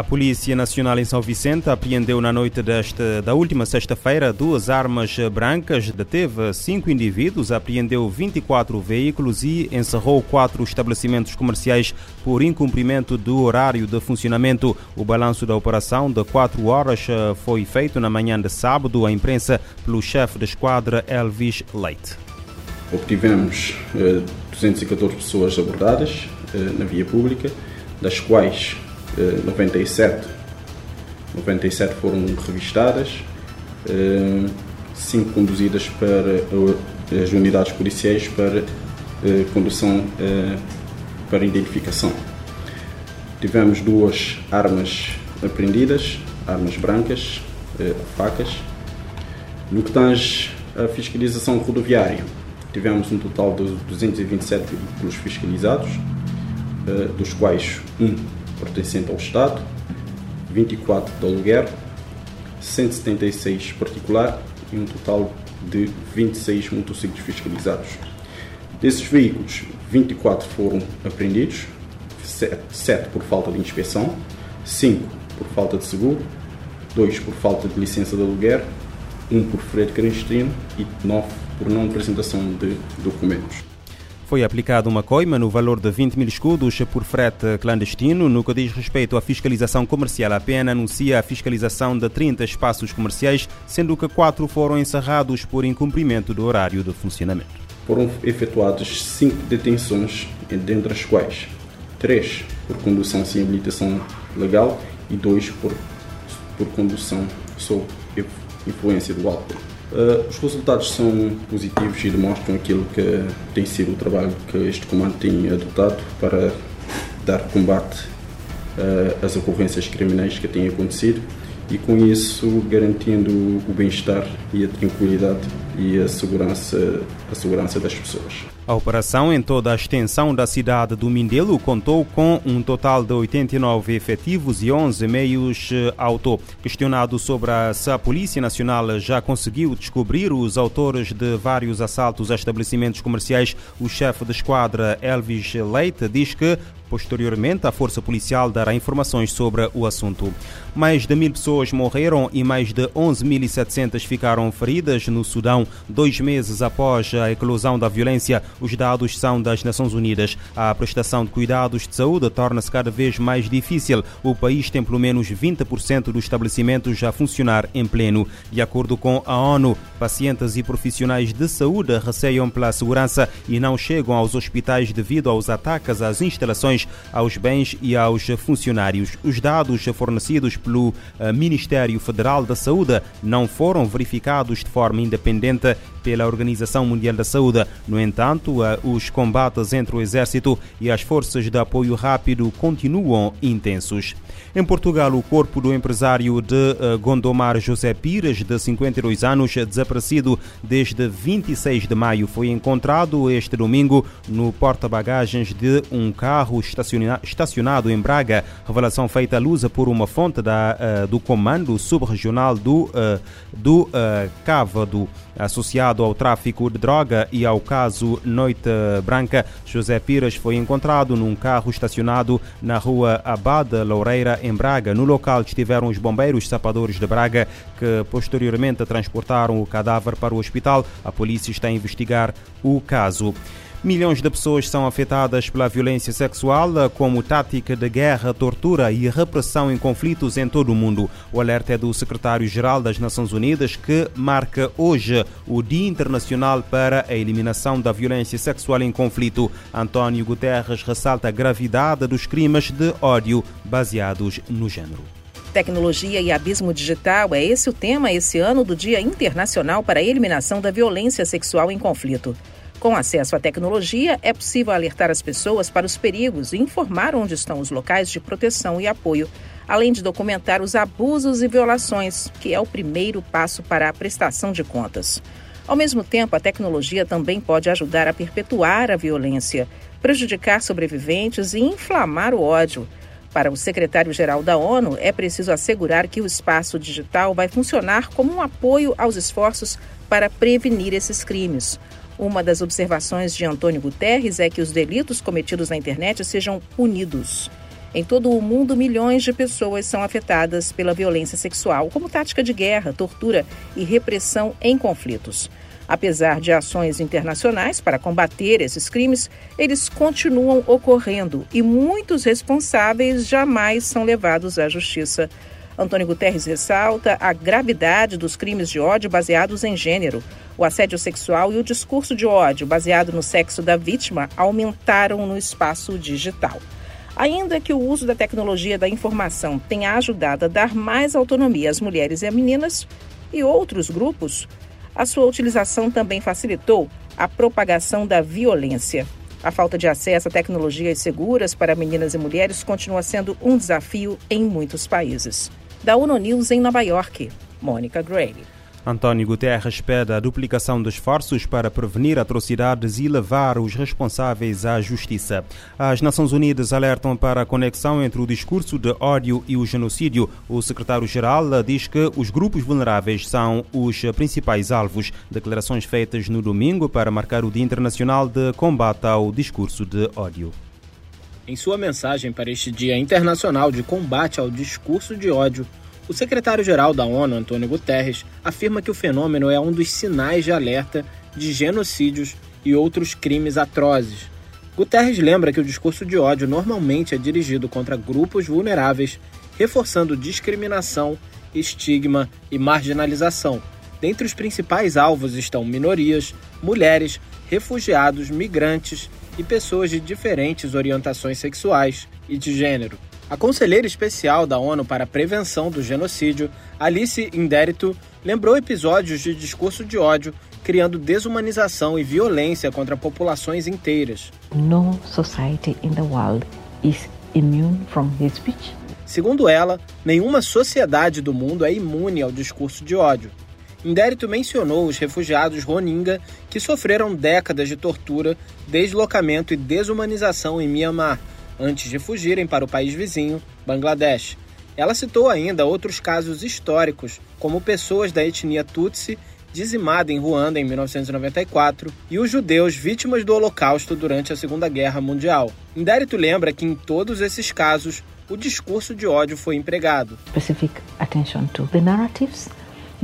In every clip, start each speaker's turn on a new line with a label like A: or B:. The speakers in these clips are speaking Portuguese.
A: A Polícia Nacional em São Vicente apreendeu na noite desta, da última sexta-feira duas armas brancas, deteve cinco indivíduos, apreendeu 24 veículos e encerrou quatro estabelecimentos comerciais por incumprimento do horário de funcionamento. O balanço da operação de quatro horas eh, foi feito na manhã de sábado à imprensa pelo chefe da esquadra Elvis Leite.
B: Obtivemos eh, 214 pessoas abordadas eh, na via pública, das quais 97, 97 foram revistadas, 5 conduzidas para as unidades policiais para condução para identificação. Tivemos duas armas apreendidas, armas brancas, facas. No que tange à fiscalização rodoviária, tivemos um total de 227 veículos fiscalizados, dos quais um pertencente ao Estado, 24 de aluguer, 176 particular e um total de 26 motociclos fiscalizados. Desses veículos, 24 foram apreendidos, 7 por falta de inspeção, 5 por falta de seguro, 2 por falta de licença de aluguer, 1 por frete clandestino e 9 por não apresentação de documentos.
A: Foi aplicada uma coima no valor de 20 mil escudos por frete clandestino. No que diz respeito à fiscalização comercial, a PN anuncia a fiscalização de 30 espaços comerciais, sendo que quatro foram encerrados por incumprimento do horário de funcionamento.
B: Foram efetuadas cinco detenções, dentre as quais três por condução sem habilitação legal e dois por, por condução sob influência do álcool. Uh, os resultados são positivos e demonstram aquilo que tem sido o trabalho que este comando tem adotado para dar combate uh, às ocorrências criminais que têm acontecido e com isso garantindo o bem-estar e a tranquilidade e a segurança, a segurança das pessoas.
A: A operação em toda a extensão da cidade do Mindelo contou com um total de 89 efetivos e 11 meios eh, auto. Questionado sobre a, se a Polícia Nacional já conseguiu descobrir os autores de vários assaltos a estabelecimentos comerciais, o chefe de esquadra Elvis Leite diz que Posteriormente, a Força Policial dará informações sobre o assunto. Mais de mil pessoas morreram e mais de 11.700 ficaram feridas no Sudão, dois meses após a eclosão da violência. Os dados são das Nações Unidas. A prestação de cuidados de saúde torna-se cada vez mais difícil. O país tem pelo menos 20% dos estabelecimentos a funcionar em pleno. De acordo com a ONU, pacientes e profissionais de saúde receiam pela segurança e não chegam aos hospitais devido aos ataques às instalações aos bens e aos funcionários. Os dados fornecidos pelo eh, Ministério Federal da Saúde não foram verificados de forma independente pela Organização Mundial da Saúde. No entanto, eh, os combates entre o Exército e as forças de apoio rápido continuam intensos. Em Portugal, o corpo do empresário de eh, Gondomar José Pires, de 52 anos, desaparecido desde 26 de maio, foi encontrado este domingo no porta-bagagens de um carro estacionado em Braga. Revelação feita à luz por uma fonte da, uh, do Comando Subregional do, do Cávado, associado ao tráfico de droga e ao caso Noite Branca. José Pires foi encontrado num carro estacionado na rua Abada Loureira, em Braga. No local estiveram os bombeiros sapadores de Braga, que posteriormente transportaram o cadáver para o hospital. A polícia está a investigar o caso. Milhões de pessoas são afetadas pela violência sexual como tática de guerra, tortura e repressão em conflitos em todo o mundo. O alerta é do secretário-geral das Nações Unidas que marca hoje o Dia Internacional para a Eliminação da Violência Sexual em Conflito. António Guterres ressalta a gravidade dos crimes de ódio baseados no género.
C: Tecnologia e abismo digital é esse o tema esse ano do Dia Internacional para a Eliminação da Violência Sexual em Conflito. Com acesso à tecnologia, é possível alertar as pessoas para os perigos e informar onde estão os locais de proteção e apoio, além de documentar os abusos e violações, que é o primeiro passo para a prestação de contas. Ao mesmo tempo, a tecnologia também pode ajudar a perpetuar a violência, prejudicar sobreviventes e inflamar o ódio. Para o secretário-geral da ONU, é preciso assegurar que o espaço digital vai funcionar como um apoio aos esforços para prevenir esses crimes. Uma das observações de Antônio Guterres é que os delitos cometidos na internet sejam punidos. Em todo o mundo, milhões de pessoas são afetadas pela violência sexual, como tática de guerra, tortura e repressão em conflitos. Apesar de ações internacionais para combater esses crimes, eles continuam ocorrendo e muitos responsáveis jamais são levados à justiça. Antônio Guterres ressalta a gravidade dos crimes de ódio baseados em gênero. O assédio sexual e o discurso de ódio baseado no sexo da vítima aumentaram no espaço digital. Ainda que o uso da tecnologia da informação tenha ajudado a dar mais autonomia às mulheres e às meninas e outros grupos, a sua utilização também facilitou a propagação da violência. A falta de acesso a tecnologias seguras para meninas e mulheres continua sendo um desafio em muitos países. Da ONU News em Nova York, Mônica Gray.
A: António Guterres pede a duplicação de esforços para prevenir atrocidades e levar os responsáveis à justiça. As Nações Unidas alertam para a conexão entre o discurso de ódio e o genocídio. O secretário-geral diz que os grupos vulneráveis são os principais alvos. Declarações feitas no domingo para marcar o Dia Internacional de Combate ao Discurso de Ódio.
D: Em sua mensagem para este Dia Internacional de Combate ao Discurso de Ódio, o secretário-geral da ONU, Antônio Guterres, afirma que o fenômeno é um dos sinais de alerta de genocídios e outros crimes atrozes. Guterres lembra que o discurso de ódio normalmente é dirigido contra grupos vulneráveis, reforçando discriminação, estigma e marginalização. Dentre os principais alvos estão minorias, mulheres, refugiados, migrantes e pessoas de diferentes orientações sexuais e de gênero. A conselheira especial da ONU para a Prevenção do Genocídio, Alice Indérito, lembrou episódios de discurso de ódio criando desumanização e violência contra populações inteiras.
E: No society in the world is immune from hate speech.
D: Segundo ela, nenhuma sociedade do mundo é imune ao discurso de ódio. Indérito mencionou os refugiados Rohingya que sofreram décadas de tortura, deslocamento e desumanização em Myanmar, antes de fugirem para o país vizinho, Bangladesh. Ela citou ainda outros casos históricos, como pessoas da etnia Tutsi dizimada em Ruanda em 1994 e os judeus vítimas do Holocausto durante a Segunda Guerra Mundial. Indérito lembra que em todos esses casos o discurso de ódio foi empregado.
E: Specific attention to the narratives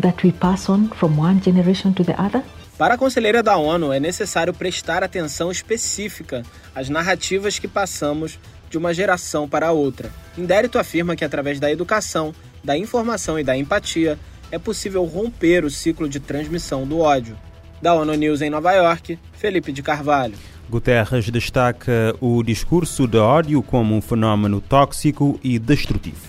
E: that we pass on from one generation to the other.
D: Para a conselheira da ONU, é necessário prestar atenção específica às narrativas que passamos de uma geração para outra. Indérito afirma que, através da educação, da informação e da empatia, é possível romper o ciclo de transmissão do ódio. Da ONU News em Nova York, Felipe de Carvalho.
A: Guterres destaca o discurso de ódio como um fenômeno tóxico e destrutivo.